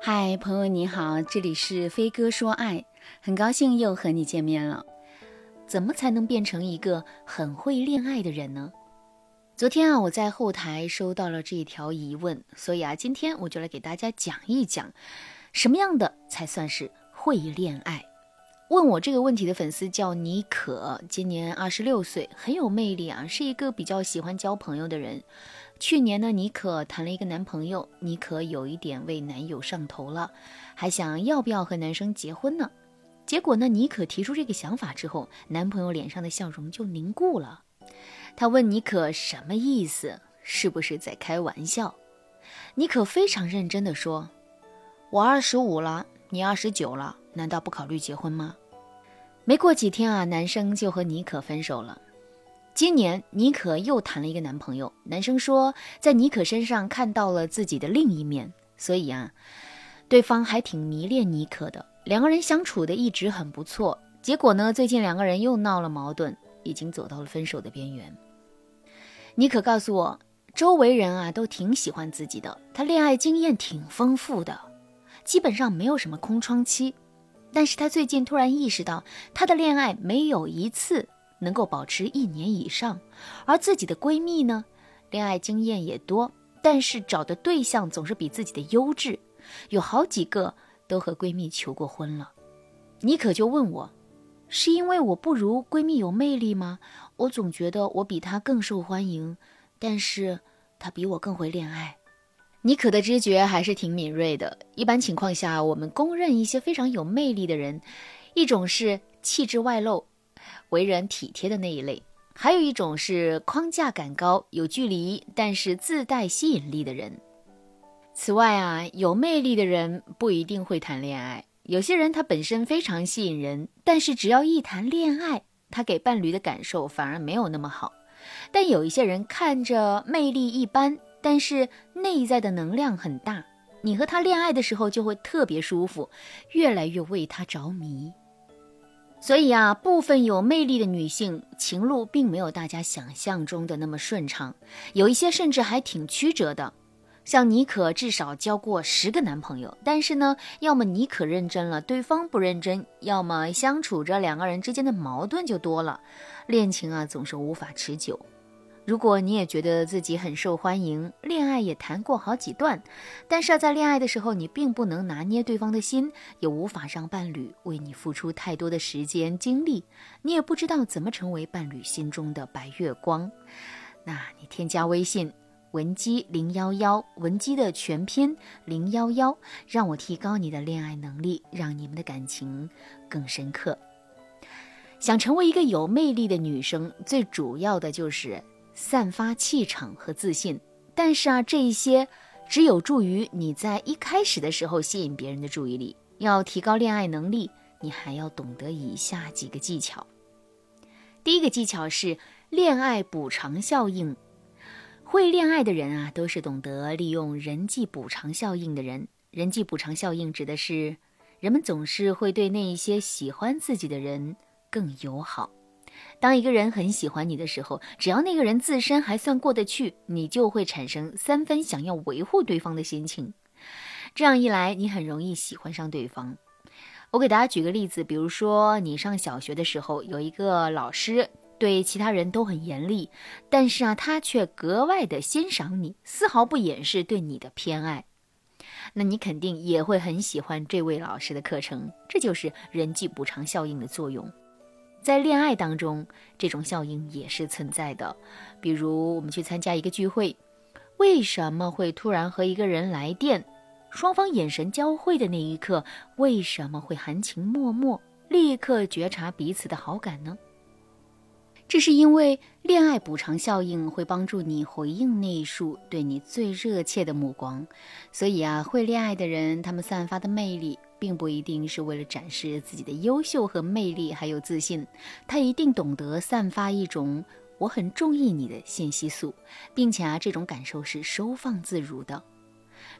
嗨，朋友你好，这里是飞哥说爱，很高兴又和你见面了。怎么才能变成一个很会恋爱的人呢？昨天啊，我在后台收到了这一条疑问，所以啊，今天我就来给大家讲一讲，什么样的才算是会恋爱。问我这个问题的粉丝叫妮可，今年二十六岁，很有魅力啊，是一个比较喜欢交朋友的人。去年呢，妮可谈了一个男朋友，妮可有一点为男友上头了，还想要不要和男生结婚呢？结果呢，妮可提出这个想法之后，男朋友脸上的笑容就凝固了。他问妮可什么意思？是不是在开玩笑？妮可非常认真地说：“我二十五了，你二十九了。”难道不考虑结婚吗？没过几天啊，男生就和妮可分手了。今年妮可又谈了一个男朋友，男生说在妮可身上看到了自己的另一面，所以啊，对方还挺迷恋妮可的。两个人相处的一直很不错，结果呢，最近两个人又闹了矛盾，已经走到了分手的边缘。妮可告诉我，周围人啊都挺喜欢自己的，他恋爱经验挺丰富的，基本上没有什么空窗期。但是他最近突然意识到，他的恋爱没有一次能够保持一年以上，而自己的闺蜜呢，恋爱经验也多，但是找的对象总是比自己的优质，有好几个都和闺蜜求过婚了。妮可就问我，是因为我不如闺蜜有魅力吗？我总觉得我比她更受欢迎，但是她比我更会恋爱。妮可的知觉还是挺敏锐的。一般情况下，我们公认一些非常有魅力的人，一种是气质外露、为人体贴的那一类，还有一种是框架感高、有距离但是自带吸引力的人。此外啊，有魅力的人不一定会谈恋爱。有些人他本身非常吸引人，但是只要一谈恋爱，他给伴侣的感受反而没有那么好。但有一些人看着魅力一般。但是内在的能量很大，你和他恋爱的时候就会特别舒服，越来越为他着迷。所以啊，部分有魅力的女性情路并没有大家想象中的那么顺畅，有一些甚至还挺曲折的。像妮可至少交过十个男朋友，但是呢，要么妮可认真了，对方不认真；要么相处着两个人之间的矛盾就多了，恋情啊总是无法持久。如果你也觉得自己很受欢迎，恋爱也谈过好几段，但是在恋爱的时候你并不能拿捏对方的心，也无法让伴侣为你付出太多的时间精力，你也不知道怎么成为伴侣心中的白月光，那你添加微信文姬零幺幺，文姬的全拼零幺幺，让我提高你的恋爱能力，让你们的感情更深刻。想成为一个有魅力的女生，最主要的就是。散发气场和自信，但是啊，这一些只有助于你在一开始的时候吸引别人的注意力。要提高恋爱能力，你还要懂得以下几个技巧。第一个技巧是恋爱补偿效应。会恋爱的人啊，都是懂得利用人际补偿效应的人。人际补偿效应指的是人们总是会对那一些喜欢自己的人更友好。当一个人很喜欢你的时候，只要那个人自身还算过得去，你就会产生三分想要维护对方的心情。这样一来，你很容易喜欢上对方。我给大家举个例子，比如说你上小学的时候，有一个老师对其他人都很严厉，但是啊，他却格外的欣赏你，丝毫不掩饰对你的偏爱，那你肯定也会很喜欢这位老师的课程。这就是人际补偿效应的作用。在恋爱当中，这种效应也是存在的。比如，我们去参加一个聚会，为什么会突然和一个人来电？双方眼神交汇的那一刻，为什么会含情脉脉？立刻觉察彼此的好感呢？这是因为恋爱补偿效应会帮助你回应那一束对你最热切的目光。所以啊，会恋爱的人，他们散发的魅力。并不一定是为了展示自己的优秀和魅力，还有自信。他一定懂得散发一种“我很中意你”的信息素，并且啊，这种感受是收放自如的。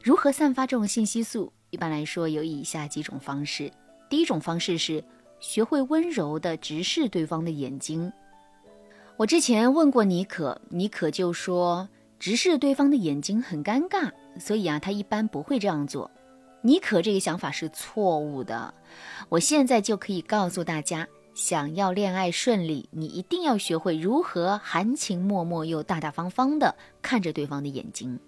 如何散发这种信息素？一般来说有以下几种方式。第一种方式是学会温柔地直视对方的眼睛。我之前问过妮可，妮可就说直视对方的眼睛很尴尬，所以啊，他一般不会这样做。妮可这个想法是错误的。我现在就可以告诉大家，想要恋爱顺利，你一定要学会如何含情脉脉又大大方方的看着对方的眼睛。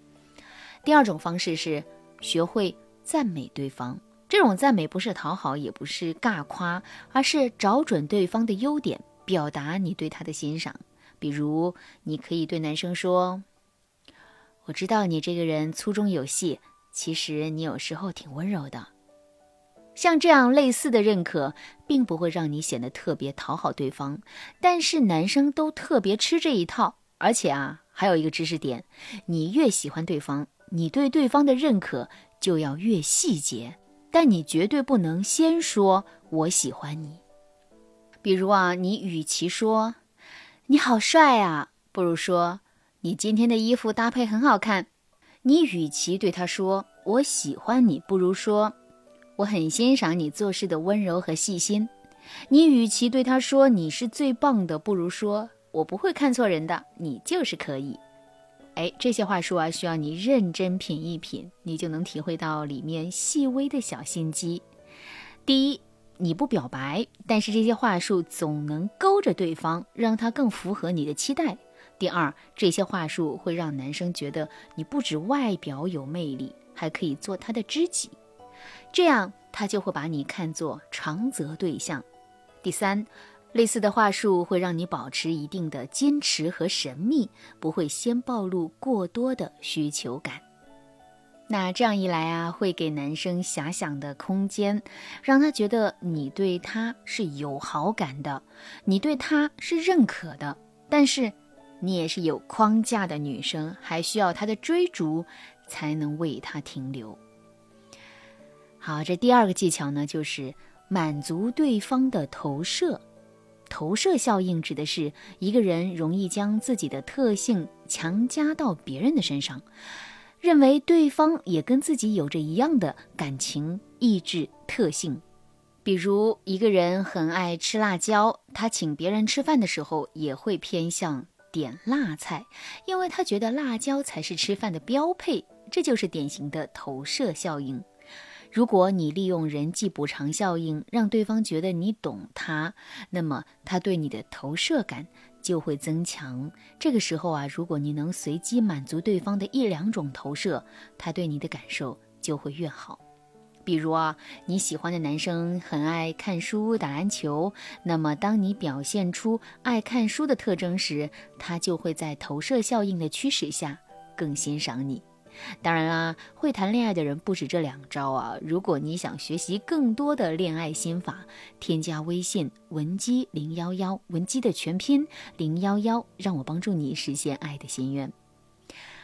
第二种方式是学会赞美对方。这种赞美不是讨好，也不是尬夸，而是找准对方的优点，表达你对他的欣赏。比如，你可以对男生说：“我知道你这个人粗中有细，其实你有时候挺温柔的。”像这样类似的认可，并不会让你显得特别讨好对方，但是男生都特别吃这一套。而且啊，还有一个知识点：你越喜欢对方，你对对方的认可就要越细节。但你绝对不能先说“我喜欢你”。比如啊，你与其说“你好帅啊”，不如说“你今天的衣服搭配很好看”。你与其对他说“我喜欢你”，不如说“我很欣赏你做事的温柔和细心”。你与其对他说“你是最棒的”，不如说“我不会看错人的，你就是可以”。哎，这些话术啊，需要你认真品一品，你就能体会到里面细微的小心机。第一，你不表白，但是这些话术总能勾着对方，让他更符合你的期待。第二，这些话术会让男生觉得你不止外表有魅力，还可以做他的知己，这样他就会把你看作长择对象。第三。类似的话术会让你保持一定的坚持和神秘，不会先暴露过多的需求感。那这样一来啊，会给男生遐想的空间，让他觉得你对他是有好感的，你对他是认可的。但是，你也是有框架的女生，还需要他的追逐才能为他停留。好，这第二个技巧呢，就是满足对方的投射。投射效应指的是一个人容易将自己的特性强加到别人的身上，认为对方也跟自己有着一样的感情、意志、特性。比如，一个人很爱吃辣椒，他请别人吃饭的时候也会偏向点辣菜，因为他觉得辣椒才是吃饭的标配。这就是典型的投射效应。如果你利用人际补偿效应，让对方觉得你懂他，那么他对你的投射感就会增强。这个时候啊，如果你能随机满足对方的一两种投射，他对你的感受就会越好。比如啊，你喜欢的男生很爱看书、打篮球，那么当你表现出爱看书的特征时，他就会在投射效应的驱使下更欣赏你。当然啦，会谈恋爱的人不止这两招啊！如果你想学习更多的恋爱心法，添加微信文姬零幺幺，文姬的全拼零幺幺，让我帮助你实现爱的心愿。